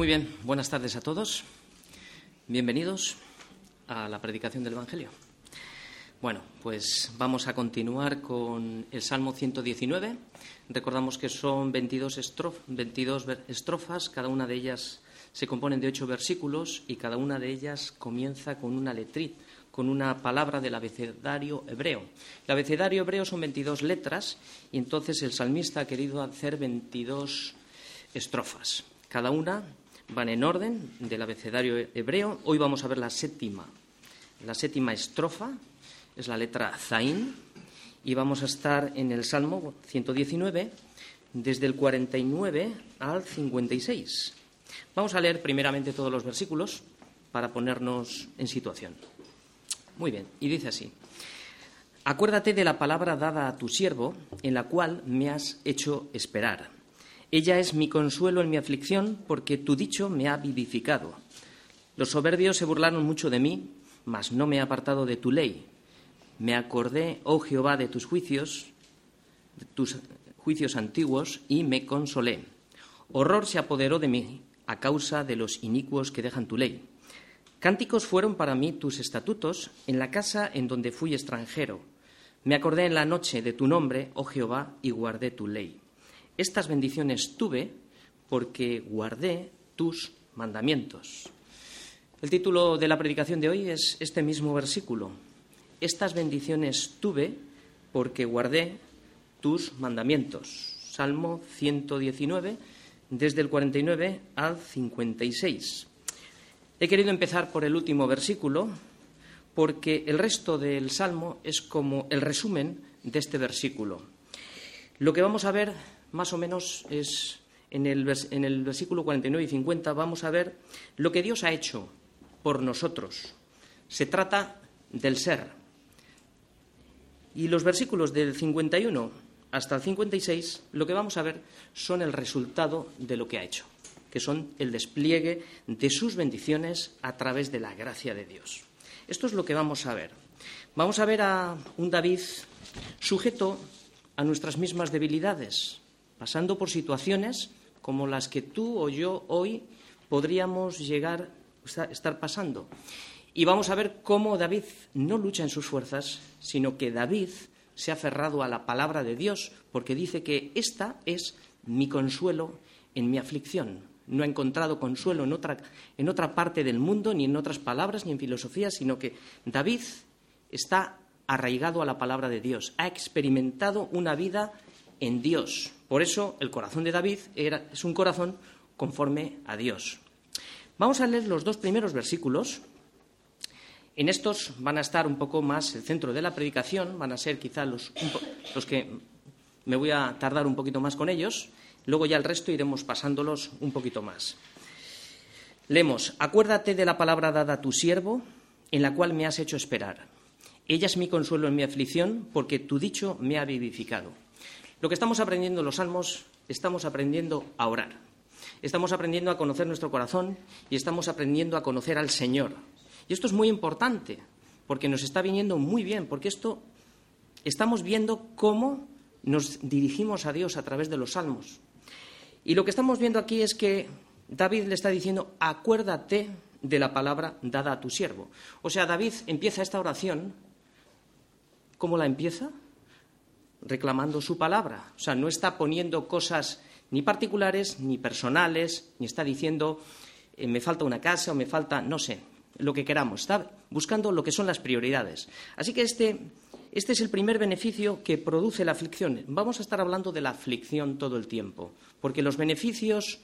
Muy bien, buenas tardes a todos. Bienvenidos a la predicación del Evangelio. Bueno, pues vamos a continuar con el Salmo 119. Recordamos que son 22, 22 estrofas, cada una de ellas se componen de ocho versículos y cada una de ellas comienza con una letriz, con una palabra del abecedario hebreo. El abecedario hebreo son 22 letras y entonces el salmista ha querido hacer 22 estrofas. Cada una van en orden del abecedario hebreo. Hoy vamos a ver la séptima, la séptima estrofa, es la letra Zain, y vamos a estar en el Salmo 119, desde el 49 al 56. Vamos a leer primeramente todos los versículos para ponernos en situación. Muy bien, y dice así. Acuérdate de la palabra dada a tu siervo, en la cual me has hecho esperar. Ella es mi consuelo en mi aflicción, porque tu dicho me ha vivificado. Los soberbios se burlaron mucho de mí, mas no me he apartado de tu ley. Me acordé, oh Jehová, de tus juicios, de tus juicios antiguos, y me consolé. Horror se apoderó de mí a causa de los inicuos que dejan tu ley. Cánticos fueron para mí tus estatutos en la casa en donde fui extranjero. Me acordé en la noche de tu nombre, oh Jehová, y guardé tu ley. Estas bendiciones tuve porque guardé tus mandamientos. El título de la predicación de hoy es este mismo versículo. Estas bendiciones tuve porque guardé tus mandamientos. Salmo 119, desde el 49 al 56. He querido empezar por el último versículo porque el resto del Salmo es como el resumen de este versículo. Lo que vamos a ver más o menos es en el, en el versículo 49 y 50 vamos a ver lo que Dios ha hecho por nosotros. Se trata del ser. Y los versículos del 51 hasta el 56 lo que vamos a ver son el resultado de lo que ha hecho que son el despliegue de sus bendiciones a través de la gracia de Dios. Esto es lo que vamos a ver. Vamos a ver a un David sujeto a nuestras mismas debilidades, pasando por situaciones como las que tú o yo hoy podríamos llegar a estar pasando. Y vamos a ver cómo David no lucha en sus fuerzas, sino que David se ha aferrado a la palabra de Dios, porque dice que esta es mi consuelo en mi aflicción no ha encontrado consuelo en otra, en otra parte del mundo, ni en otras palabras, ni en filosofía, sino que David está arraigado a la palabra de Dios, ha experimentado una vida en Dios. Por eso el corazón de David era, es un corazón conforme a Dios. Vamos a leer los dos primeros versículos. En estos van a estar un poco más el centro de la predicación, van a ser quizá los, los que me voy a tardar un poquito más con ellos. Luego ya el resto iremos pasándolos un poquito más. Leemos, acuérdate de la palabra dada a tu siervo, en la cual me has hecho esperar. Ella es mi consuelo en mi aflicción, porque tu dicho me ha vivificado. Lo que estamos aprendiendo en los salmos, estamos aprendiendo a orar. Estamos aprendiendo a conocer nuestro corazón y estamos aprendiendo a conocer al Señor. Y esto es muy importante, porque nos está viniendo muy bien, porque esto estamos viendo cómo nos dirigimos a Dios a través de los salmos. Y lo que estamos viendo aquí es que David le está diciendo, acuérdate de la palabra dada a tu siervo. O sea, David empieza esta oración, ¿cómo la empieza? Reclamando su palabra. O sea, no está poniendo cosas ni particulares, ni personales, ni está diciendo, eh, me falta una casa o me falta, no sé, lo que queramos. Está buscando lo que son las prioridades. Así que este este es el primer beneficio que produce la aflicción. Vamos a estar hablando de la aflicción todo el tiempo, porque los beneficios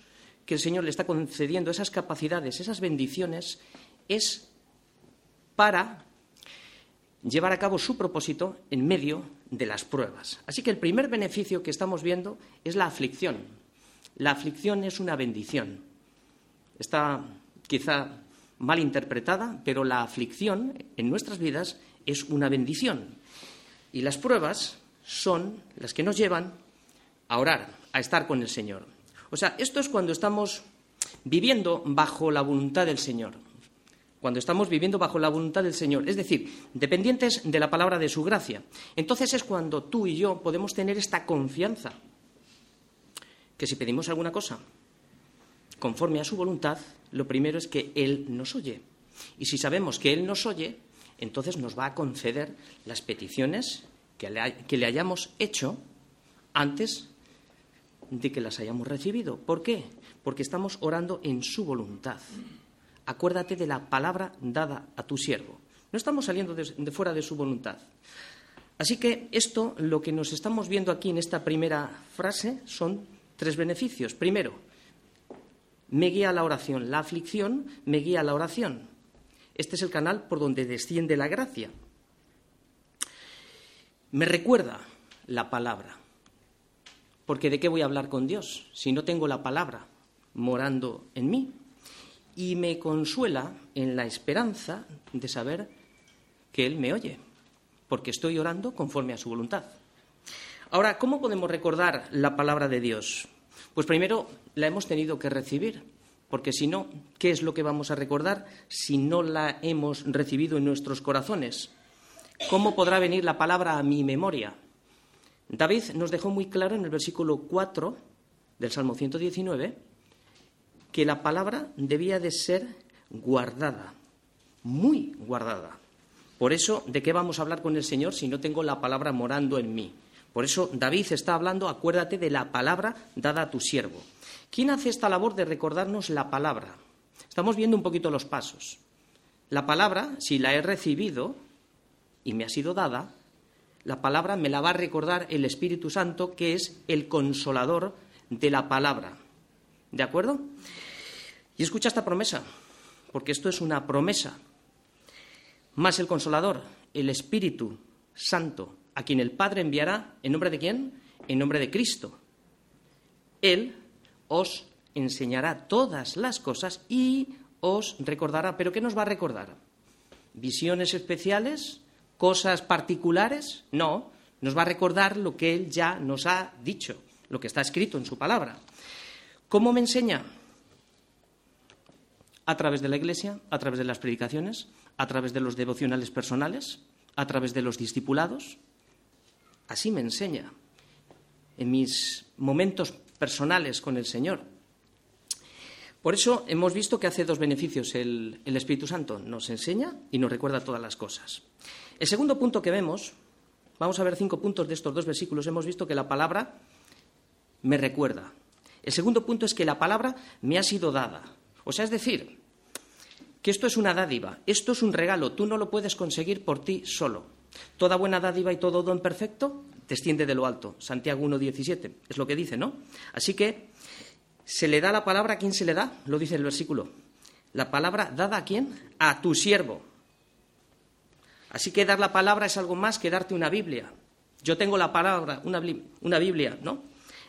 que el Señor le está concediendo, esas capacidades, esas bendiciones, es para llevar a cabo su propósito en medio de las pruebas. Así que el primer beneficio que estamos viendo es la aflicción. La aflicción es una bendición. Está quizá mal interpretada, pero la aflicción en nuestras vidas es una bendición. Y las pruebas son las que nos llevan a orar, a estar con el Señor. O sea, esto es cuando estamos viviendo bajo la voluntad del Señor. Cuando estamos viviendo bajo la voluntad del Señor, es decir, dependientes de la palabra de su gracia. Entonces es cuando tú y yo podemos tener esta confianza que si pedimos alguna cosa conforme a su voluntad, lo primero es que Él nos oye. Y si sabemos que Él nos oye, entonces nos va a conceder las peticiones que le, hayamos hecho antes de que las hayamos recibido. ¿Por qué? Porque estamos orando en su voluntad. Acuérdate de la palabra dada a tu siervo. No estamos saliendo de, fuera de su voluntad. Así que esto, lo que nos estamos viendo aquí en esta primera frase, son tres beneficios. Primero, me guía la oración. La aflicción me guía a la oración. Este es el canal por donde desciende la gracia. Me recuerda la palabra. Porque ¿de qué voy a hablar con Dios si no tengo la palabra morando en mí? Y me consuela en la esperanza de saber que Él me oye, porque estoy orando conforme a su voluntad. Ahora, ¿cómo podemos recordar la palabra de Dios? Pues primero la hemos tenido que recibir, porque si no, ¿qué es lo que vamos a recordar si no la hemos recibido en nuestros corazones? ¿Cómo podrá venir la palabra a mi memoria? David nos dejó muy claro en el versículo 4 del Salmo 119 que la palabra debía de ser guardada, muy guardada. Por eso, ¿de qué vamos a hablar con el Señor si no tengo la palabra morando en mí? Por eso David está hablando, acuérdate de la palabra dada a tu siervo. ¿Quién hace esta labor de recordarnos la palabra? Estamos viendo un poquito los pasos. La palabra, si la he recibido y me ha sido dada, la palabra me la va a recordar el Espíritu Santo, que es el consolador de la palabra. ¿De acuerdo? Y escucha esta promesa, porque esto es una promesa. Más el consolador, el Espíritu Santo, a quien el Padre enviará, ¿en nombre de quién? En nombre de Cristo. Él os enseñará todas las cosas y os recordará. ¿Pero qué nos va a recordar? ¿Visiones especiales? ¿Cosas particulares? No, nos va a recordar lo que Él ya nos ha dicho, lo que está escrito en su palabra. ¿Cómo me enseña? A través de la Iglesia, a través de las predicaciones, a través de los devocionales personales, a través de los discipulados. Así me enseña. En mis momentos personales con el Señor. Por eso hemos visto que hace dos beneficios el, Espíritu Santo. Nos enseña y nos recuerda todas las cosas. El segundo punto que vemos, vamos a ver cinco puntos de estos dos versículos, hemos visto que la palabra me recuerda. El segundo punto es que la palabra me ha sido dada. O sea, es decir, que esto es una dádiva, esto es un regalo, tú no lo puedes conseguir por ti solo. Toda buena dádiva y todo don perfecto desciende de lo alto. Santiago 1.17, es lo que dice, ¿no? Así que se le da la palabra a quién se le da, lo dice el versículo. La palabra dada a quién? A tu siervo. Así que dar la palabra es algo más que darte una Biblia. Yo tengo la palabra, una Biblia, ¿no?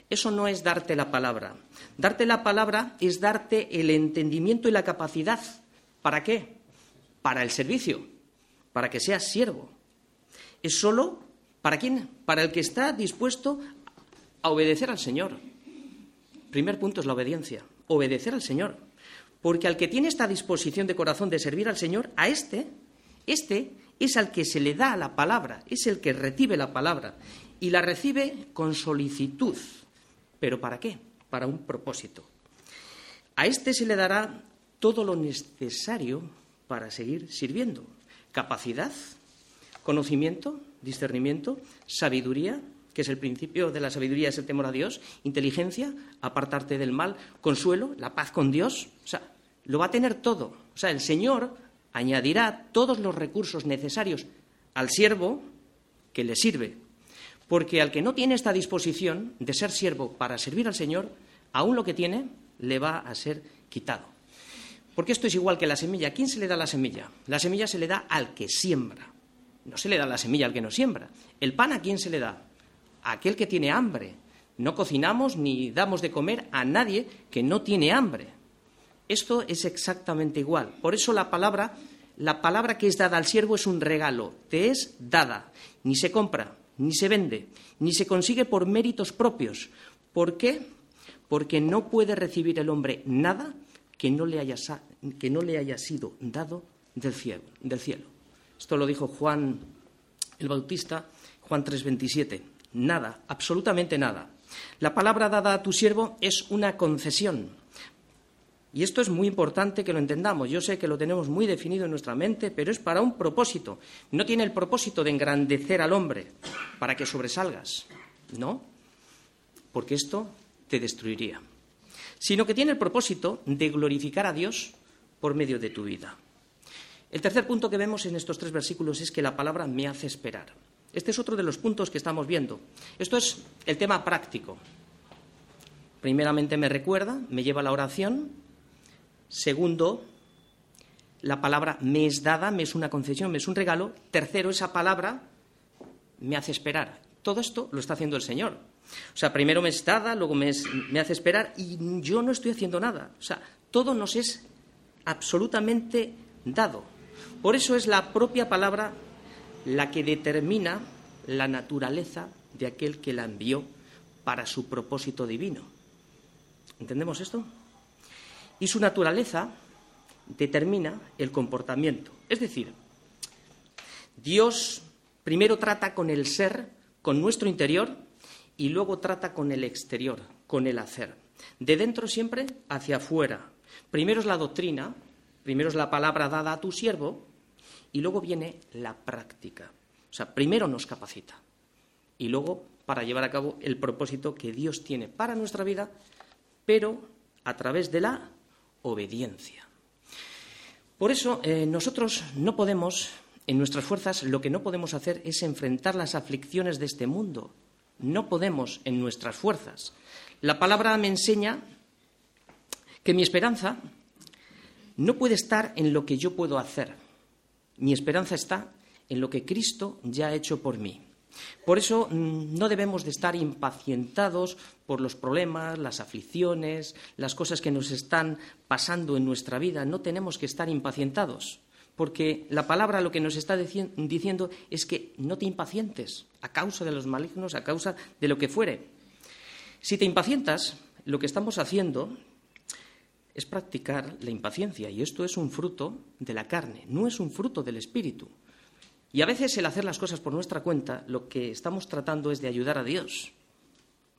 Eso no es darte la palabra. Darte la palabra es darte el entendimiento y la capacidad. ¿Para qué? Para el servicio, para que seas siervo. Es solo ¿Para quién? Para el que está dispuesto a obedecer al Señor. Primer punto es la obediencia, obedecer al Señor. Porque al que tiene esta disposición de corazón de servir al Señor, a este, este es al que se le da la palabra, es el que recibe la palabra y la recibe con solicitud. ¿Pero para qué? Para un propósito. A este se le dará todo lo necesario para seguir sirviendo. Capacidad, conocimiento, discernimiento, sabiduría, que es el principio de la sabiduría, es el temor a Dios, inteligencia, apartarte del mal, consuelo, la paz con Dios. O sea, lo va a tener todo. O sea, el Señor añadirá todos los recursos necesarios al siervo que le sirve. Porque al que no tiene esta disposición de ser siervo para servir al Señor, aún lo que tiene le va a ser quitado. Porque esto es igual que la semilla. ¿A quién se le da la semilla? La semilla se le da al que siembra. No se le da la semilla al que no siembra. ¿El pan a quién se le da? A aquel que tiene hambre. No cocinamos ni damos de comer a nadie que no tiene hambre. Esto es exactamente igual. Por eso la palabra, la palabra que es dada al siervo es un regalo, te es dada. Ni se compra, ni se vende, ni se consigue por méritos propios. ¿Por qué? Porque no puede recibir el hombre nada que no le haya, que no le haya sido dado del cielo. Del cielo. Esto lo dijo Juan el Bautista, Juan 3:27. Nada, absolutamente nada. La palabra dada a tu siervo es una concesión. Y esto es muy importante que lo entendamos. Yo sé que lo tenemos muy definido en nuestra mente, pero es para un propósito. No tiene el propósito de engrandecer al hombre para que sobresalgas, ¿no? Porque esto te destruiría. Sino que tiene el propósito de glorificar a Dios por medio de tu vida. El tercer punto que vemos en estos tres versículos es que la palabra me hace esperar. Este es otro de los puntos que estamos viendo. Esto es el tema práctico. Primeramente me recuerda, me lleva a la oración. Segundo, la palabra me es dada, me es una concesión, me es un regalo. Tercero, esa palabra me hace esperar. Todo esto lo está haciendo el Señor. O sea, primero me es dada, luego me, me hace esperar y yo no estoy haciendo nada. O sea, todo nos es absolutamente dado. Por eso es la propia palabra la que determina la naturaleza de aquel que la envió para su propósito divino. ¿Entendemos esto? Y su naturaleza determina el comportamiento. Es decir, Dios primero trata con el ser, con nuestro interior, y luego trata con el exterior, con el hacer. De dentro siempre hacia afuera. Primero es la doctrina, primero es la palabra dada a tu siervo, y luego viene la práctica. O sea, primero nos capacita y luego para llevar a cabo el propósito que Dios tiene para nuestra vida, pero a través de la obediencia. Por eso eh, nosotros no podemos, en nuestras fuerzas, lo que no podemos hacer es enfrentar las aflicciones de este mundo. No podemos en nuestras fuerzas. La palabra me enseña que mi esperanza no puede estar en lo que yo puedo hacer, mi esperanza está en lo que Cristo ya ha hecho por mí. Por eso mm, no debemos de estar impacientados por los problemas, las aflicciones, las cosas que nos están pasando en nuestra vida. No tenemos que estar impacientados, porque la palabra lo que nos está diciendo es que no te impacientes a causa de los malignos, a causa de lo que fuere. Si te impacientas, lo que estamos haciendo es practicar la impaciencia y esto es un fruto de la carne, no es un fruto del espíritu. Y a veces el hacer las cosas por nuestra cuenta, lo que estamos tratando es de ayudar a Dios.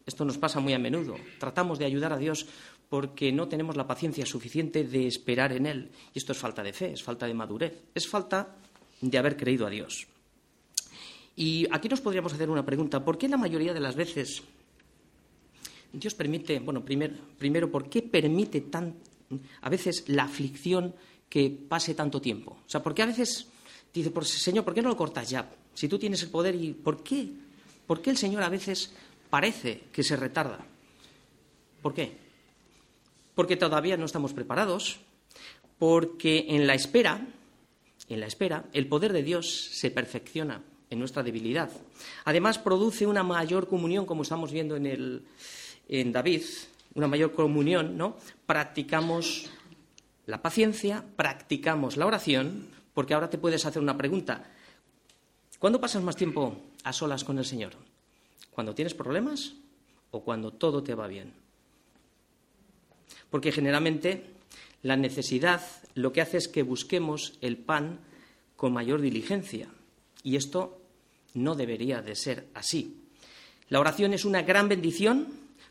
Esto nos pasa muy a menudo. Tratamos de ayudar a Dios porque no tenemos la paciencia suficiente de esperar en Él. Y esto es falta de fe, es falta de madurez, es falta de haber creído a Dios. Y aquí nos podríamos hacer una pregunta. ¿Por qué la mayoría de las veces Dios permite, bueno, primero, ¿por qué permite tan, a veces la aflicción que pase tanto tiempo? O sea, ¿por qué a veces dice, Señor, ¿por qué no lo cortas ya? Si tú tienes el poder, ¿y por qué? ¿Por qué el Señor a veces parece que se retarda? ¿Por qué? Porque todavía no estamos preparados, porque en la espera, en la espera, el poder de Dios se perfecciona en nuestra debilidad. Además, produce una mayor comunión, como estamos viendo en el, en David, una mayor comunión, ¿no? Practicamos la paciencia, practicamos la oración, porque ahora te puedes hacer una pregunta. ¿Cuándo pasas más tiempo a solas con el Señor? ¿Cuando tienes problemas o cuando todo te va bien? Porque generalmente la necesidad lo que hace es que busquemos el pan con mayor diligencia. Y esto no debería de ser así. La oración es una gran bendición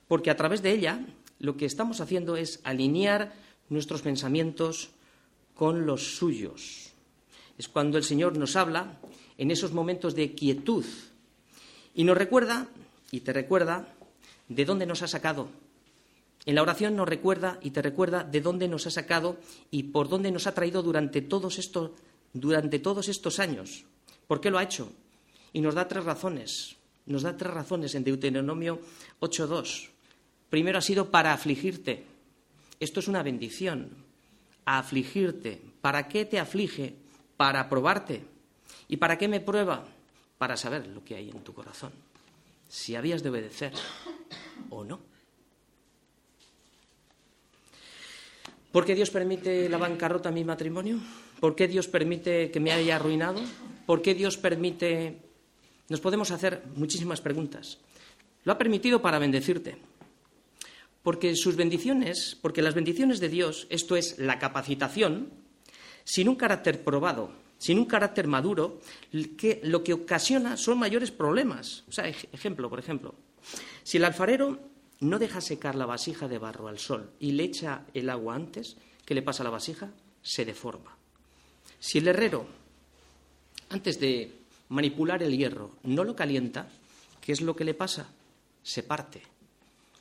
porque a través de ella lo que estamos haciendo es alinear nuestros pensamientos con los suyos. Es cuando el Señor nos habla en esos momentos de quietud y nos recuerda, y te recuerda, de dónde nos ha sacado. En la oración nos recuerda y te recuerda de dónde nos ha sacado y por dónde nos ha traído durante todos estos, durante todos estos años. ¿Por qué lo ha hecho? Y nos da tres razones. Nos da tres razones en Deuteronomio 8.2. Primero ha sido para afligirte. Esto es una bendición. A afligirte. ¿Para qué te aflige? Para probarte. ¿Y para qué me prueba? Para saber lo que hay en tu corazón. Si habías de obedecer o no. ¿Por qué Dios permite la bancarrota en mi matrimonio? ¿Por qué Dios permite que me haya arruinado? ¿Por qué Dios permite... Nos podemos hacer muchísimas preguntas. Lo ha permitido para bendecirte porque sus bendiciones, porque las bendiciones de Dios, esto es la capacitación, sin un carácter probado, sin un carácter maduro, que lo que ocasiona son mayores problemas. O sea, ejemplo, por ejemplo, si el alfarero no deja secar la vasija de barro al sol y le echa el agua antes, ¿qué le pasa a la vasija? Se deforma. Si el herrero, antes de manipular el hierro, no lo calienta, ¿qué es lo que le pasa? Se parte.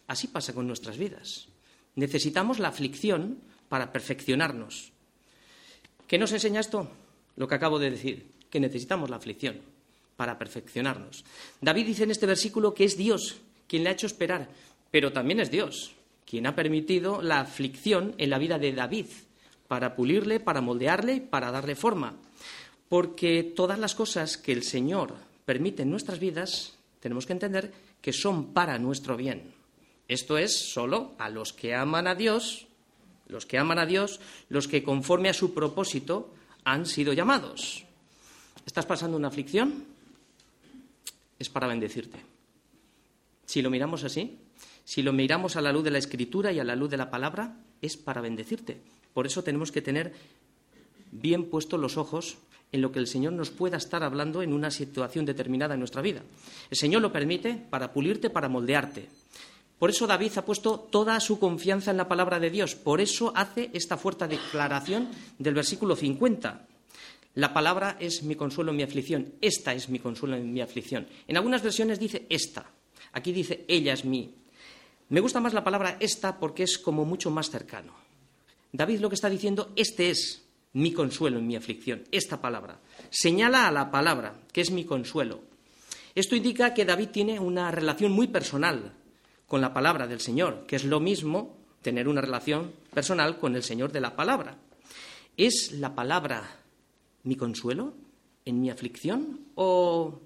Así pasa con nuestras vidas. Necesitamos la aflicción para perfeccionarnos. ¿Qué nos enseña esto? Lo que acabo de decir, que necesitamos la aflicción para perfeccionarnos. David dice en este versículo que es Dios quien le ha hecho esperar, pero también es Dios quien ha permitido la aflicción en la vida de David para pulirle, para moldearle, para darle forma. Porque todas las cosas que el Señor permite en nuestras vidas, tenemos que entender que son para nuestro bien. Esto es solo a los que aman a Dios, los que aman a Dios, los que conforme a su propósito han sido llamados. ¿Estás pasando una aflicción? Es para bendecirte. Si lo miramos así, si lo miramos a la luz de la Escritura y a la luz de la palabra, es para bendecirte. Por eso tenemos que tener bien puestos los ojos en lo que el Señor nos pueda estar hablando en una situación determinada en nuestra vida. El Señor lo permite para pulirte, para moldearte. Por eso David ha puesto toda su confianza en la palabra de Dios. Por eso hace esta fuerte declaración del versículo 50. La palabra es mi consuelo en mi aflicción. Esta es mi consuelo en mi aflicción. En algunas versiones dice esta. Aquí dice ella es mi. Me gusta más la palabra esta porque es como mucho más cercano. David lo que está diciendo, este es mi consuelo en mi aflicción, esta palabra. Señala a la palabra, que es mi consuelo. Esto indica que David tiene una relación muy personal con la palabra del Señor, que es lo mismo tener una relación personal con el Señor de la palabra. ¿Es la palabra mi consuelo en mi aflicción o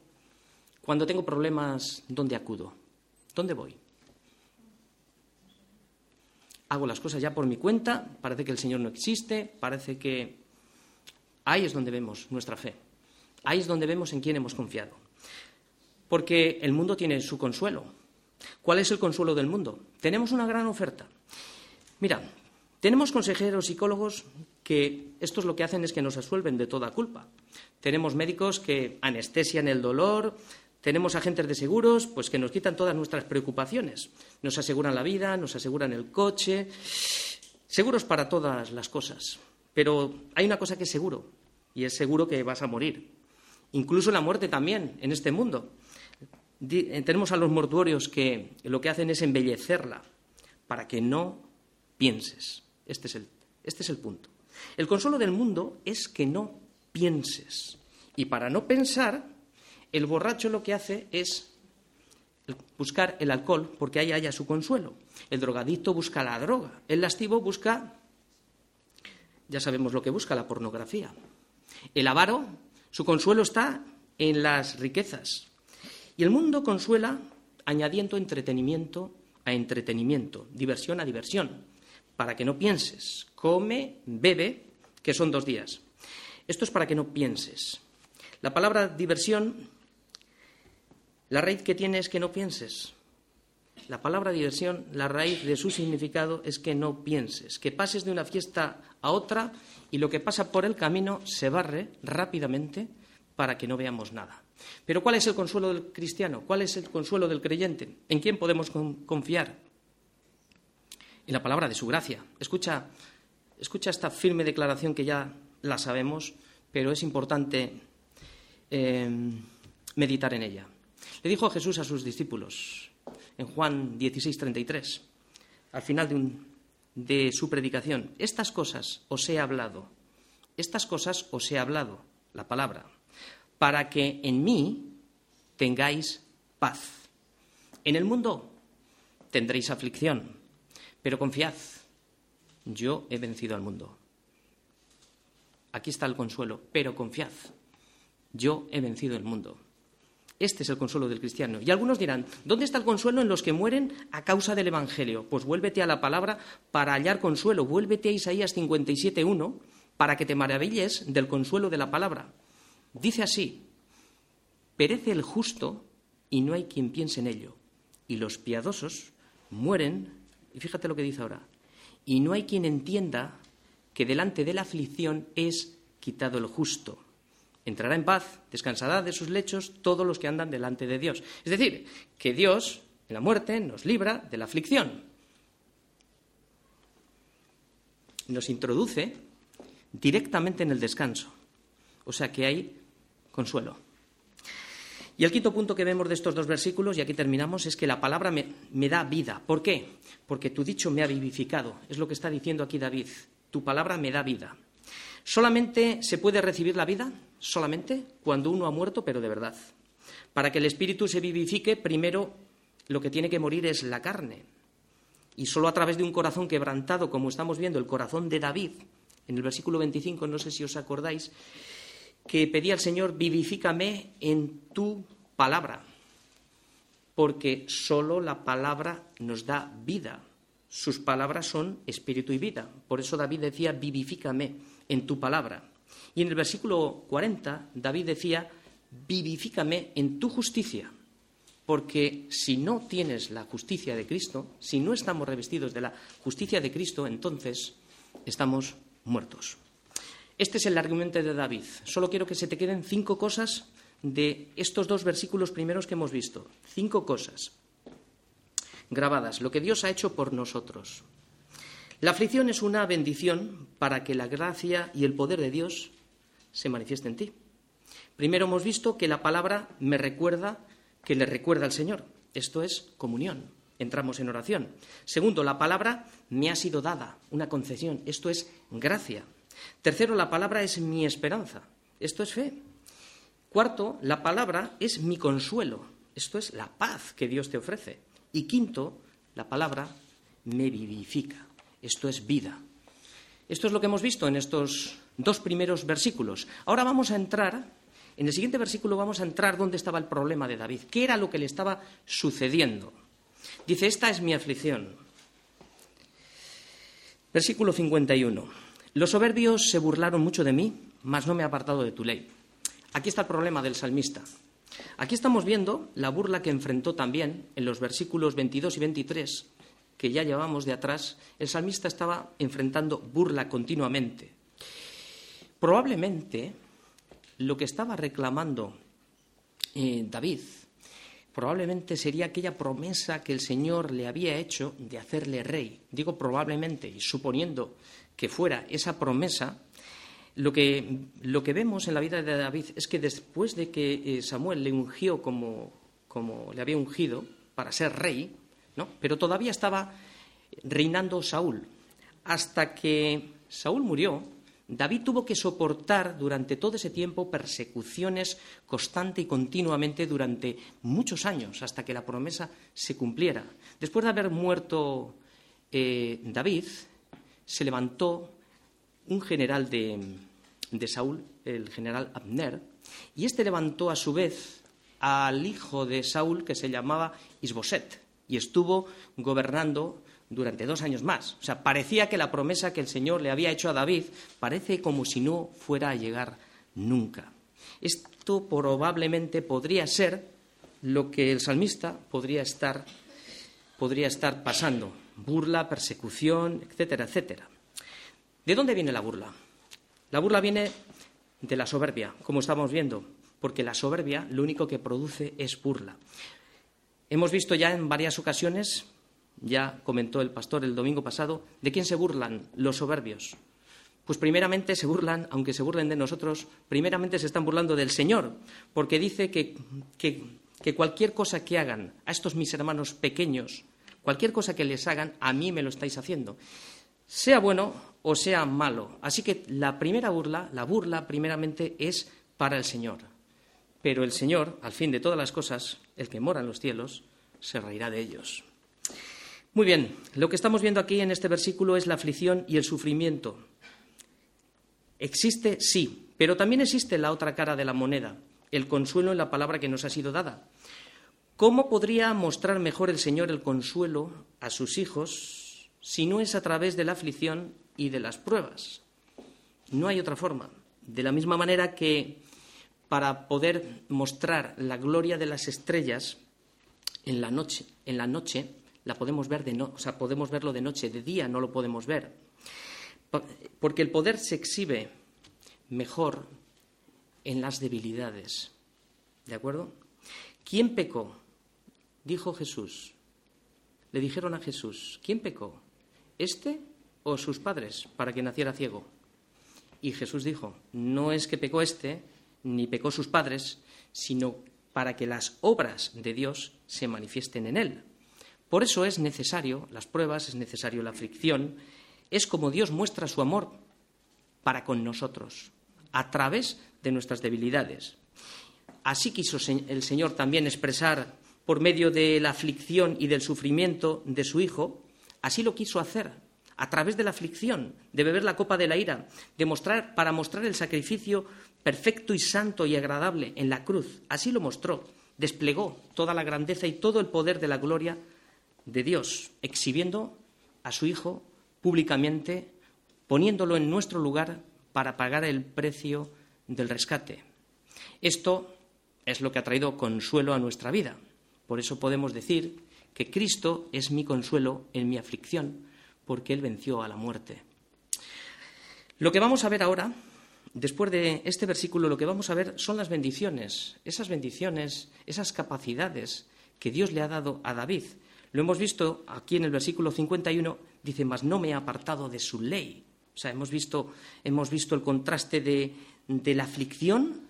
cuando tengo problemas, dónde acudo? ¿Dónde voy? Hago las cosas ya por mi cuenta, parece que el Señor no existe, parece que ahí es donde vemos nuestra fe, ahí es donde vemos en quién hemos confiado. Porque el mundo tiene su consuelo, ¿Cuál es el consuelo del mundo? Tenemos una gran oferta. Mira, tenemos consejeros psicólogos que estos lo que hacen es que nos asuelven de toda culpa. Tenemos médicos que anestesian el dolor, tenemos agentes de seguros pues que nos quitan todas nuestras preocupaciones. Nos aseguran la vida, nos aseguran el coche, seguros para todas las cosas. Pero hay una cosa que es seguro, y es seguro que vas a morir. Incluso la muerte también en este mundo. Eh, tenemos a los mortuorios que lo que hacen es embellecerla para que no pienses. Este es el, este es el punto. El consuelo del mundo es que no pienses. Y para no pensar, el borracho lo que hace es buscar el alcohol porque ahí haya su consuelo. El drogadicto busca la droga. El lastivo busca, ya sabemos lo que busca, la pornografía. El avaro, su consuelo está en las riquezas. Y el mundo consuela añadiendo entretenimiento a entretenimiento, diversión a diversión, para que no pienses. Come, bebe, que son dos días. Esto es para que no pienses. La palabra diversión, la raíz que tiene es que no pienses. La palabra diversión, la raíz de su significado es que no pienses, que pases de una fiesta a otra y lo que pasa por el camino se barre rápidamente para que no veamos nada. Pero ¿cuál es el consuelo del cristiano? ¿Cuál es el consuelo del creyente? ¿En quién podemos confiar? En la palabra de su gracia. Escucha, escucha esta firme declaración que ya la sabemos, pero es importante em, meditar en ella. Le dijo Jesús a sus discípulos en Juan 16:33, al final de, de su predicación, estas cosas os he hablado, estas cosas os he hablado, la palabra, para que en mí tengáis paz. En el mundo tendréis aflicción, pero confiad, yo he vencido al mundo. Aquí está el consuelo, pero confiad, yo he vencido el mundo. Este es el consuelo del cristiano. Y algunos dirán, ¿dónde está el consuelo en los que mueren a causa del Evangelio? Pues vuélvete a la palabra para hallar consuelo. Vuélvete a Isaías 57.1 para que te maravilles del consuelo de la palabra. Dice así, perece el justo y no hay quien piense en ello, y los piadosos mueren, y fíjate lo que dice ahora, y no hay quien entienda que delante de la aflicción es quitado el justo. Entrará en paz, descansará de sus lechos todos los que andan delante de Dios. Es decir, que Dios en la muerte, nos libra de la aflicción. Nos introduce directamente en el descanso. O sea que hay consuelo. Y el quinto punto que vemos de estos dos versículos, y aquí terminamos, es que la palabra me, me, da vida. ¿Por qué? Porque tu dicho me ha vivificado. Es lo que está diciendo aquí David. Tu palabra me da vida. Solamente se puede recibir la vida, solamente cuando uno ha muerto, pero de verdad. Para que el espíritu se vivifique, primero lo que tiene que morir es la carne. Y solo a través de un corazón quebrantado, como estamos viendo, el corazón de David, en el versículo 25, no sé si os acordáis, que pedía al Señor, vivifícame en tu palabra, porque solo la palabra nos da vida. Sus palabras son espíritu y vida. Por eso David decía, vivifícame en tu palabra. Y en el versículo 40, David decía, vivifícame en tu justicia. Porque si no tienes la justicia de Cristo, si no estamos revestidos de la justicia de Cristo, entonces estamos muertos. Este es el argumento de David. Solo quiero que se te queden cinco cosas de estos dos versículos primeros que hemos visto. Cinco cosas grabadas, lo que Dios ha hecho por nosotros. La aflicción es una bendición para que la gracia y el poder de Dios se manifieste en ti. Primero hemos visto que la palabra me recuerda que le recuerda al Señor. Esto es comunión. Entramos en oración. Segundo, la palabra me ha sido dada, una concesión. Esto es gracia. Tercero, la palabra es mi esperanza. Esto es fe. Cuarto, la palabra es mi consuelo. Esto es la paz que Dios te ofrece. Y quinto, la palabra me vivifica. Esto es vida. Esto es lo que hemos visto en estos dos primeros versículos. Ahora vamos a entrar, en el siguiente versículo vamos a entrar dónde estaba el problema de David, qué era lo que le estaba sucediendo. Dice, esta es mi aflicción. Versículo 51. Los soberbios se burlaron mucho de mí, mas no me he apartado de tu ley. Aquí está el problema del salmista. Aquí estamos viendo la burla que enfrentó también en los versículos 22 y 23 que ya llevamos de atrás, el salmista estaba enfrentando burla continuamente. Probablemente lo que estaba reclamando eh, David probablemente sería aquella promesa que el Señor le había hecho de hacerle rey. Digo probablemente, y suponiendo que fuera esa promesa, lo que, lo que vemos en la vida de David es que después de que eh, Samuel le ungió como, como le había ungido para ser rey, pero todavía estaba reinando Saúl. Hasta que Saúl murió, David tuvo que soportar durante todo ese tiempo persecuciones constante y continuamente durante muchos años, hasta que la promesa se cumpliera. Después de haber muerto eh, David, se levantó un general de, de Saúl, el general Abner, y este levantó a su vez al hijo de Saúl, que se llamaba Isboset y estuvo gobernando durante dos años más. O sea, parecía que la promesa que el Señor le había hecho a David parece como si no fuera a llegar nunca. Esto probablemente podría ser lo que el salmista podría estar, podría estar pasando. Burla, persecución, etcétera, etcétera. ¿De dónde viene la burla? La burla viene de la soberbia, como estamos viendo, porque la soberbia lo único que produce es burla. Hemos visto ya en varias ocasiones, ya comentó el pastor el domingo pasado, de quién se burlan los soberbios. Pues primeramente se burlan, aunque se burlen de nosotros, primeramente se están burlando del Señor, porque dice que, cualquier cosa que hagan a estos mis hermanos pequeños, cualquier cosa que les hagan, a mí me lo estáis haciendo, sea bueno o sea malo. Así que la primera burla, la burla primeramente es para el Señor. Pero el Señor, al fin de todas las cosas, el que mora en los cielos, se reirá de ellos. Muy bien, lo que estamos viendo aquí en este versículo es la aflicción y el sufrimiento. Existe, sí, pero también existe la otra cara de la moneda, el consuelo en la palabra que nos ha sido dada. ¿Cómo podría mostrar mejor el Señor el consuelo a sus hijos si no es a través de la aflicción y de las pruebas? No hay otra forma. De la misma manera que para poder mostrar la gloria de las estrellas en la noche. En la noche la podemos ver de no, o sea, podemos verlo de noche, de día no lo podemos ver. Porque el poder se exhibe mejor en las debilidades. ¿De acuerdo? ¿Quién pecó? Dijo Jesús, le dijeron a Jesús, ¿quién pecó? ¿Este o sus padres para que naciera ciego? Y Jesús dijo, no es que pecó este, ni pecó sus padres, sino para que las obras de Dios se manifiesten en él. Por eso es necesario las pruebas, es necesario la aflicción, es como Dios muestra su amor para con nosotros, a través de nuestras debilidades. Así quiso el Señor también expresar por medio de la aflicción y del sufrimiento de su Hijo, así lo quiso hacer, a través de la aflicción, de beber la copa de la ira, de mostrar, para mostrar el sacrificio perfecto y santo y agradable en la cruz. Así lo mostró, desplegó toda la grandeza y todo el poder de la gloria de Dios, exhibiendo a su Hijo públicamente, poniéndolo en nuestro lugar para pagar el precio del rescate. Esto es lo que ha traído consuelo a nuestra vida. Por eso podemos decir que Cristo es mi consuelo en mi aflicción, porque Él venció a la muerte. Lo que vamos a ver ahora, después de este versículo, lo que vamos a ver son las bendiciones, esas bendiciones, esas capacidades que Dios le ha dado a David. Lo hemos visto aquí en el versículo 51, dice, mas no me ha apartado de su ley. O sea, hemos visto, hemos visto el contraste de, la aflicción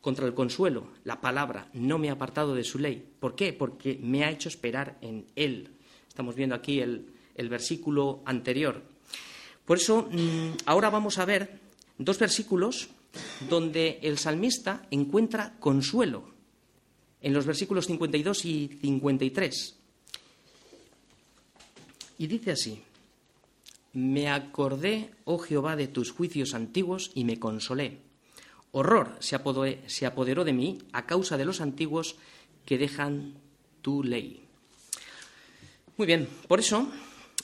contra el consuelo, la palabra, no me ha apartado de su ley. ¿Por qué? Porque me ha hecho esperar en Él. Estamos viendo aquí el, versículo anterior. Por eso, mm, ahora vamos a ver dos versículos donde el salmista encuentra consuelo, en los versículos 52 y 53. Y dice así, me acordé, oh Jehová, de tus juicios antiguos y me consolé Horror se apoderó de mí a causa de los antiguos que dejan tu ley. Muy bien, por eso,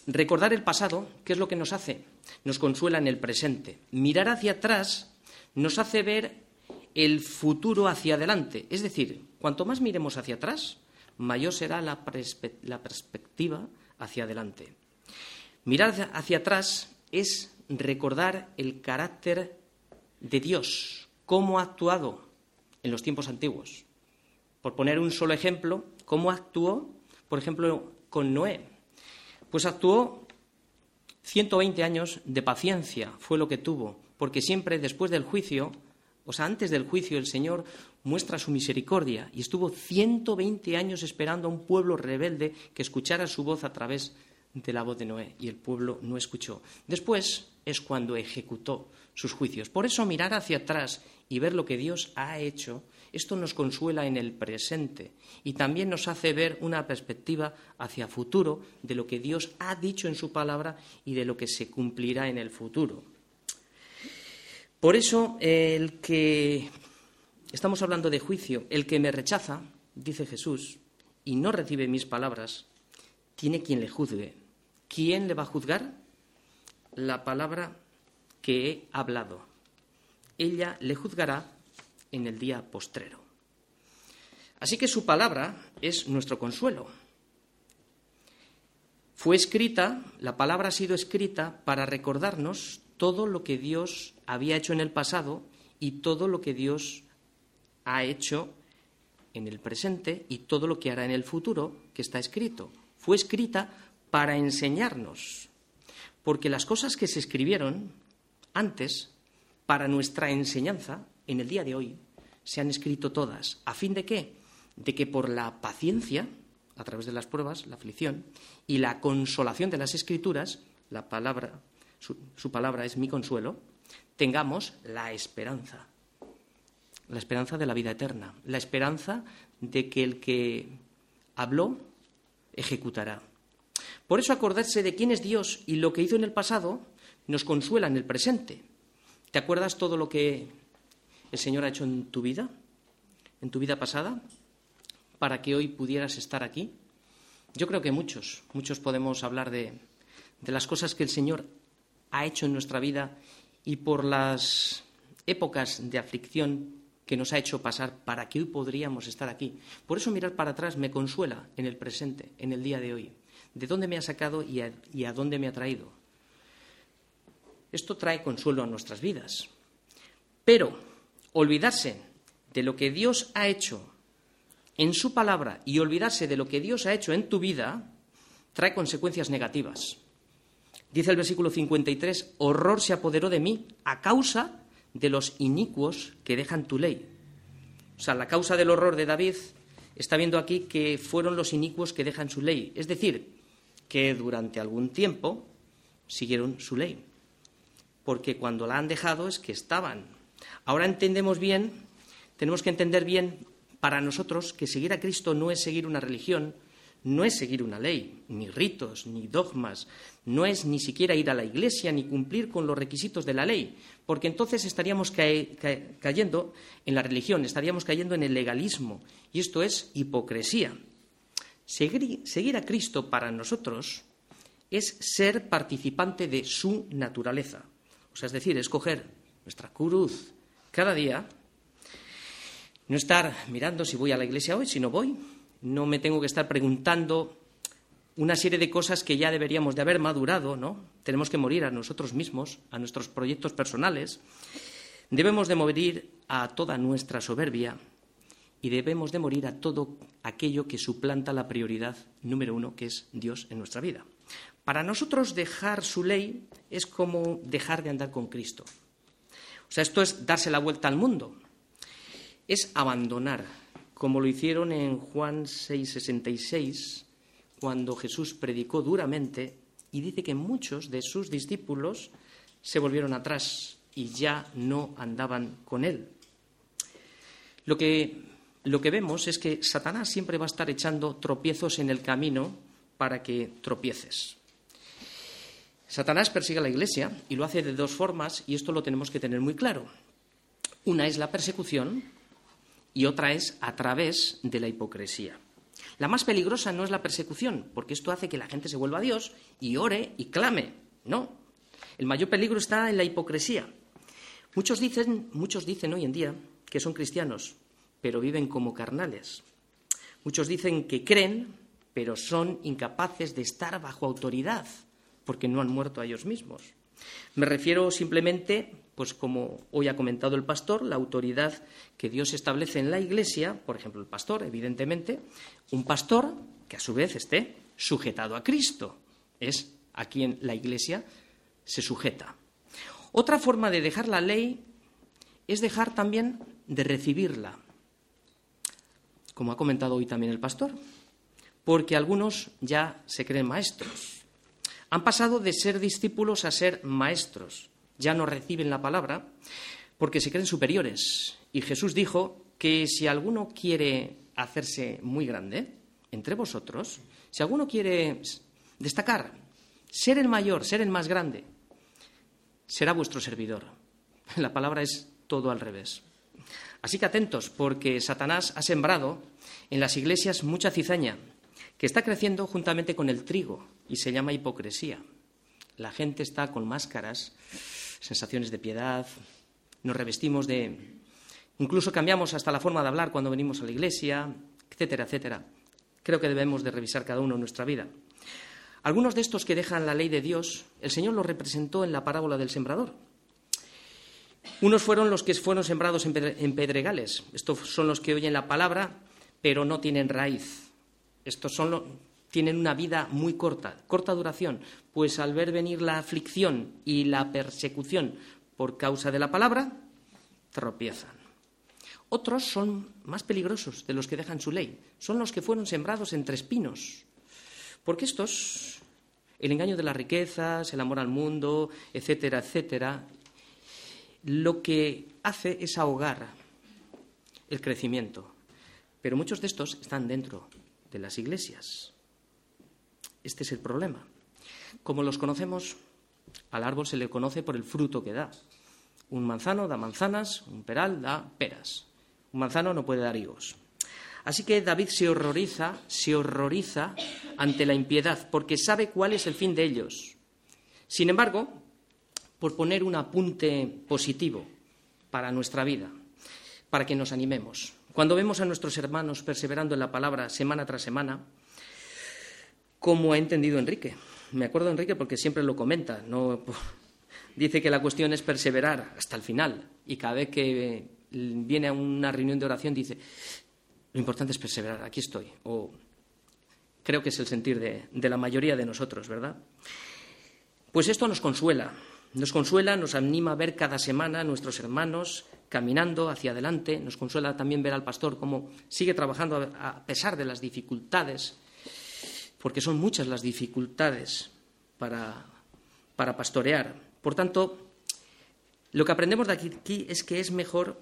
recordar el pasado, ¿qué es lo que nos hace? Nos consuela en el presente. Mirar hacia atrás nos hace ver el futuro hacia adelante. Es decir, cuanto más miremos hacia atrás, mayor será la, perspectiva hacia adelante. Mirar hacia atrás es recordar el carácter de Dios, cómo ha actuado en los tiempos antiguos. Por poner un solo ejemplo, cómo actuó, por ejemplo, con Noé. Pues actuó 120 años de paciencia, fue lo que tuvo, porque siempre después del juicio, o sea, antes del juicio, el Señor muestra su misericordia y estuvo 120 años esperando a un pueblo rebelde que escuchara su voz a través de la voz de Noé y el pueblo no escuchó. Después es cuando ejecutó sus juicios. Por eso mirar hacia atrás y ver lo que Dios ha hecho, esto nos consuela en el presente y también nos hace ver una perspectiva hacia futuro de lo que Dios ha dicho en su palabra y de lo que se cumplirá en el futuro. Por eso, el que estamos hablando de juicio, el que me rechaza, dice Jesús, y no recibe mis palabras, tiene quien le juzgue. ¿Quién le va a juzgar? La palabra que he hablado. Ella le juzgará en el día postrero. Así que su palabra es nuestro consuelo. Fue escrita, la palabra ha sido escrita para recordarnos todo lo que Dios había hecho en el pasado y todo lo que Dios ha hecho en el presente y todo lo que hará en el futuro que está escrito. Fue escrita para enseñarnos, porque las cosas que se escribieron antes, para nuestra enseñanza, en el día de hoy, se han escrito todas. ¿A fin de qué? De que por la paciencia, a través de las pruebas, la aflicción, y la consolación de las escrituras, la palabra, su, su palabra es mi consuelo, tengamos la esperanza. La esperanza de la vida eterna. La esperanza de que el que habló ejecutará. Por eso acordarse de quién es Dios y lo que hizo en el pasado nos consuela en el presente. ¿Te acuerdas todo lo que el Señor ha hecho en tu vida, en tu vida pasada, para que hoy pudieras estar aquí? Yo creo que muchos, muchos podemos hablar de, de las cosas que el Señor ha hecho en nuestra vida y por las épocas de aflicción que nos ha hecho pasar para que hoy podríamos estar aquí. Por eso mirar para atrás me consuela en el presente, en el día de hoy. ¿De dónde me ha sacado y a, y a dónde me ha traído? Esto trae consuelo a nuestras vidas. Pero olvidarse de lo que Dios ha hecho en su palabra y olvidarse de lo que Dios ha hecho en tu vida, trae consecuencias negativas. Dice el versículo 53, horror se apoderó de mí a causa de los inicuos que dejan tu ley. O sea, la causa del horror de David está viendo aquí que fueron los inicuos que dejan su ley. Es decir, que durante algún tiempo siguieron su ley. Porque cuando la han dejado es que estaban. Ahora entendemos bien, tenemos que entender bien para nosotros que seguir a Cristo no es seguir una religión, no es seguir una ley, ni ritos, ni dogmas, no es ni siquiera ir a la iglesia ni cumplir con los requisitos de la ley, porque entonces estaríamos cayendo en la religión, estaríamos cayendo en el legalismo, y esto es hipocresía. seguir a Cristo para nosotros es ser participante de su naturaleza, es decir, escoger nuestra cruz cada día, no estar mirando si voy a la iglesia hoy, si no voy, no me tengo que estar preguntando una serie de cosas que ya deberíamos de haber madurado, ¿no? Tenemos que morir a nosotros mismos, a nuestros proyectos personales. Debemos de morir a toda nuestra soberbia y debemos de morir a todo aquello que suplanta la prioridad número uno, que es Dios en nuestra vida. Para nosotros dejar su ley es como dejar de andar con Cristo. O sea, esto es darse la vuelta al mundo. Es abandonar como lo hicieron en Juan 6:66, cuando Jesús predicó duramente y dice que muchos de sus discípulos se volvieron atrás y ya no andaban con él. Lo que, lo que vemos es que Satanás siempre va a estar echando tropiezos en el camino para que tropieces. Satanás persigue a la Iglesia y lo hace de dos formas y esto lo tenemos que tener muy claro. Una es la persecución y otra es a través de la hipocresía. La más peligrosa no es la persecución, porque esto hace que la gente se vuelva a Dios y ore y clame. No. El mayor peligro está en la hipocresía. Muchos dicen, muchos dicen hoy en día que son cristianos, pero viven como carnales. Muchos dicen que creen, pero son incapaces de estar bajo autoridad, porque no han muerto a ellos mismos. Me refiero simplemente pues como hoy ha comentado el pastor, la autoridad que Dios establece en la Iglesia, por ejemplo, el pastor, evidentemente, un pastor que a su vez esté sujetado a Cristo, es a quien la Iglesia se sujeta. Otra forma de dejar la ley es dejar también de recibirla, como ha comentado hoy también el pastor, porque algunos ya se creen maestros. Han pasado de ser discípulos a ser maestros ya no reciben la palabra porque se creen superiores. Y Jesús dijo que si alguno quiere hacerse muy grande entre vosotros, si alguno quiere destacar, ser el mayor, ser el más grande, será vuestro servidor. La palabra es todo al revés. Así que atentos, porque Satanás ha sembrado en las iglesias mucha cizaña, que está creciendo juntamente con el trigo y se llama hipocresía. La gente está con máscaras sensaciones de piedad, nos revestimos de... Incluso cambiamos hasta la forma de hablar cuando venimos a la iglesia, etcétera, etcétera. Creo que debemos de revisar cada uno nuestra vida. Algunos de estos que dejan la ley de Dios, el Señor los representó en la parábola del sembrador. Unos fueron los que fueron sembrados en pedregales. Estos son los que oyen la palabra, pero no tienen raíz. Estos son los, tienen una vida muy corta, corta duración, pues al ver venir la aflicción y la persecución por causa de la palabra, tropiezan. Otros son más peligrosos de los que dejan su ley, son los que fueron sembrados entre espinos, porque estos, el engaño de las riquezas, el amor al mundo, etcétera, etcétera, lo que hace es ahogar el crecimiento. Pero muchos de estos están dentro de las iglesias. Este es el problema. Como los conocemos, al árbol se le conoce por el fruto que da. Un manzano da manzanas, un peral da peras. Un manzano no puede dar higos. Así que David se horroriza, se horroriza ante la impiedad, porque sabe cuál es el fin de ellos. Sin embargo, por poner un apunte positivo para nuestra vida, para que nos animemos. Cuando vemos a nuestros hermanos perseverando en la palabra semana tras semana, como ha entendido Enrique. Me acuerdo Enrique porque siempre lo comenta. No, dice que la cuestión es perseverar hasta el final. Y cada vez que viene a una reunión de oración dice, lo importante es perseverar, aquí estoy. O creo que es el sentir de la mayoría de nosotros, ¿verdad? Pues esto nos consuela, nos consuela, nos anima a ver cada semana a nuestros hermanos caminando hacia adelante, nos consuela también ver al pastor cómo sigue trabajando a pesar de las dificultades, porque son muchas las dificultades para, para pastorear. Por tanto, lo que aprendemos de aquí es que es mejor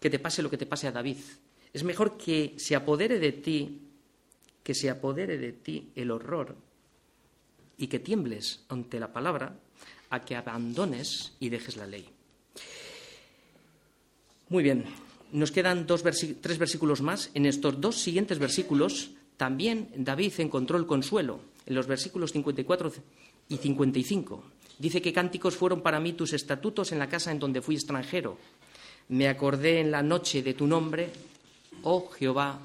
que te pase lo que te pase a David. Es mejor que se apodere de ti, que se apodere de ti el horror y que tiembles ante la palabra a que abandones y dejes la ley. Muy bien, nos quedan tres versículos más. En estos dos siguientes versículos también David encontró el consuelo, en los versículos 54 y 55. Dice que cánticos fueron para mí tus estatutos en la casa en donde fui extranjero. Me acordé en la noche de tu nombre, oh Jehová,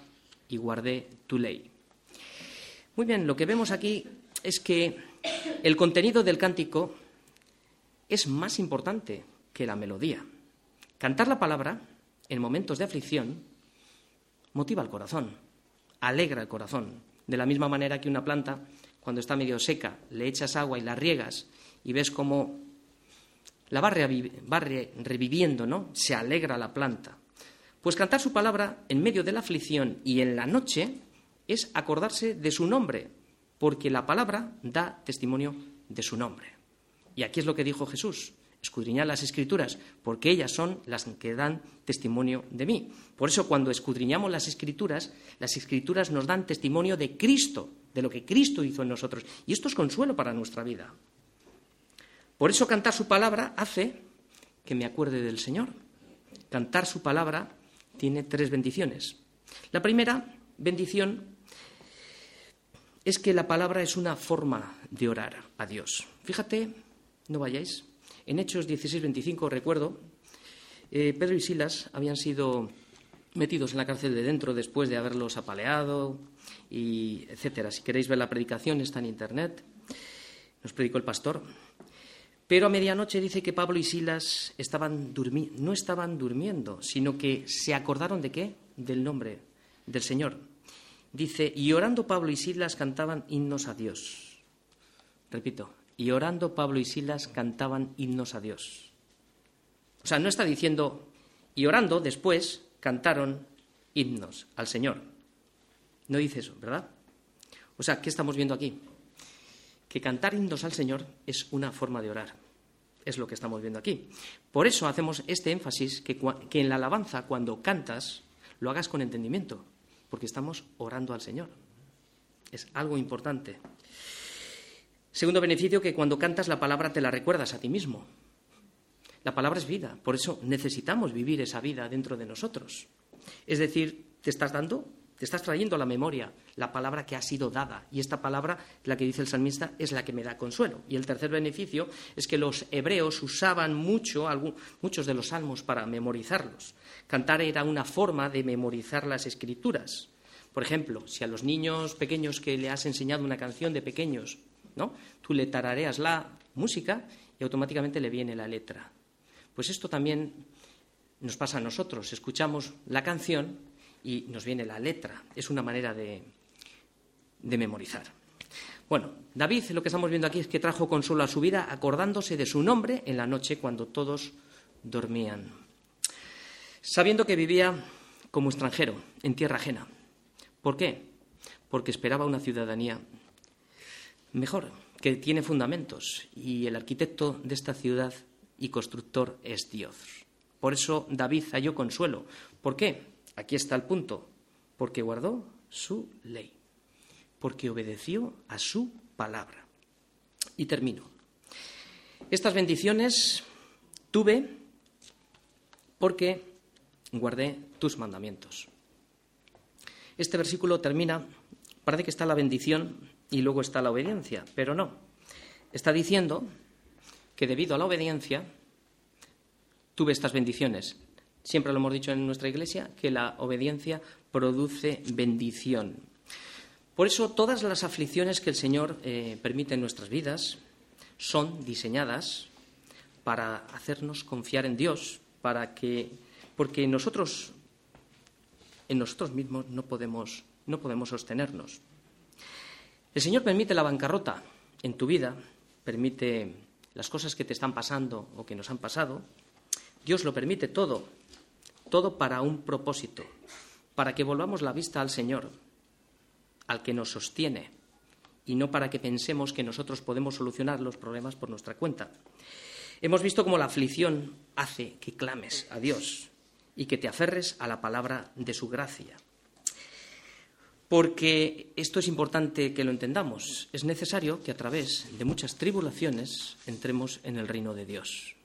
y guardé tu ley. Muy bien, lo que vemos aquí es que el contenido del cántico es más importante que la melodía. Cantar la palabra en momentos de aflicción motiva el corazón, alegra el corazón, de la misma manera que una planta, cuando está medio seca, le echas agua y la riegas y ves cómo la va, reviviendo, ¿no? Se alegra la planta. Pues cantar su palabra en medio de la aflicción y en la noche es acordarse de su nombre, porque la palabra da testimonio de su nombre. Y aquí es lo que dijo Jesús, escudriñad las escrituras, porque ellas son las que dan testimonio de mí. Por eso cuando escudriñamos las escrituras, las escrituras nos dan testimonio de Cristo, de lo que Cristo hizo en nosotros. Y esto es consuelo para nuestra vida. Por eso cantar su palabra hace que me acuerde del Señor. Cantar su palabra tiene tres bendiciones. La primera bendición es que la palabra es una forma de orar a Dios. Fíjate, no vayáis, en Hechos 16-25 recuerdo, eh, Pedro y Silas habían sido metidos en la cárcel de dentro después de haberlos apaleado, y etcétera. Si queréis ver la predicación está en internet. Nos predicó el pastor. Pero a medianoche dice que Pablo y Silas estaban no estaban durmiendo, sino que se acordaron de qué? Del nombre del Señor. Dice, y orando Pablo y Silas cantaban himnos a Dios. Repito, y orando Pablo y Silas cantaban himnos a Dios. O sea, no está diciendo, y orando después cantaron himnos al Señor. No dice eso, ¿verdad? O sea, ¿qué estamos viendo aquí? Que cantar himnos al Señor es una forma de orar. Es lo que estamos viendo aquí. Por eso hacemos este énfasis que, que en la alabanza, cuando cantas, lo hagas con entendimiento, porque estamos orando al Señor. Es algo importante. Segundo beneficio, que cuando cantas la palabra te la recuerdas a ti mismo. La palabra es vida, por eso necesitamos vivir esa vida dentro de nosotros. Es decir, te estás dando, te estás trayendo a la memoria la palabra que ha sido dada. Y esta palabra, la que dice el salmista, es la que me da consuelo. Y el tercer beneficio es que los hebreos usaban mucho, muchos de los salmos para memorizarlos. Cantar era una forma de memorizar las escrituras. Por ejemplo, si a los niños pequeños que le has enseñado una canción de pequeños ¿no? Tú le tarareas la música y automáticamente le viene la letra. Pues esto también nos pasa a nosotros. Escuchamos la canción y nos viene la letra. Es una manera de, de memorizar. Bueno, David lo que estamos viendo aquí es que trajo consuelo a su vida acordándose de su nombre en la noche cuando todos dormían. Sabiendo que vivía como extranjero, en tierra ajena. ¿Por qué? Porque esperaba una ciudadanía mejor, que tiene fundamentos y el arquitecto de esta ciudad y constructor es Dios. Por eso David halló consuelo. ¿Por qué? Aquí está el punto. Porque guardó su ley, porque obedeció a su palabra. Y termino. Estas bendiciones tuve porque guardé tus mandamientos. Este versículo termina, parece que está la bendición y luego está la obediencia, pero no. Está diciendo que debido a la obediencia tuve estas bendiciones. Siempre lo hemos dicho en nuestra iglesia, que la obediencia produce bendición. Por eso todas las aflicciones que el Señor eh, permite en nuestras vidas son diseñadas para hacernos confiar en Dios, para que, porque nosotros, en nosotros mismos no podemos, no podemos sostenernos. El Señor permite la bancarrota en tu vida, permite las cosas que te están pasando o que nos han pasado. Dios lo permite todo, todo para un propósito, para que volvamos la vista al Señor, al que nos sostiene, y no para que pensemos que nosotros podemos solucionar los problemas por nuestra cuenta. Hemos visto cómo la aflicción hace que clames a Dios y que te aferres a la palabra de su gracia. Porque esto es importante que lo entendamos. Es necesario que a través de muchas tribulaciones entremos en el reino de Dios.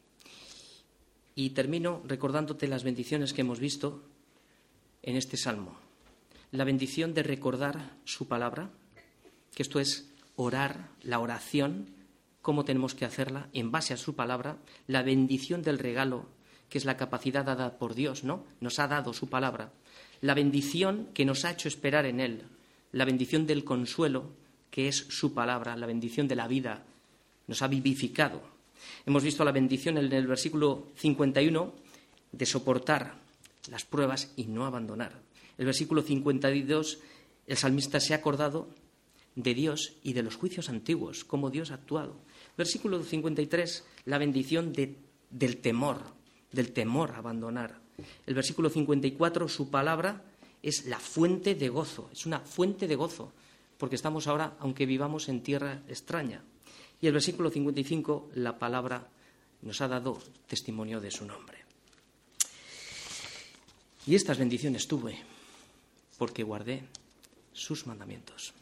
Y termino recordándote las bendiciones que hemos visto en este salmo. La bendición de recordar su palabra, que esto es orar, la oración, cómo tenemos que hacerla en base a su palabra, la bendición del regalo, que es la capacidad dada por Dios, ¿no? Nos ha dado su palabra, la bendición que nos ha hecho esperar en él, la bendición del consuelo, que es su palabra, la bendición de la vida, nos ha vivificado. Hemos visto la bendición en el versículo 51 de soportar las pruebas y no abandonar. El versículo 52, el salmista se ha acordado de Dios y de los juicios antiguos, cómo Dios ha actuado. Versículo 53, la bendición del temor, del temor a abandonar. El versículo 54, su palabra es la fuente de gozo, es una fuente de gozo, porque estamos ahora, aunque vivamos en tierra extraña. Y el versículo 55, la palabra nos ha dado testimonio de su nombre. Y estas bendiciones tuve porque guardé sus mandamientos.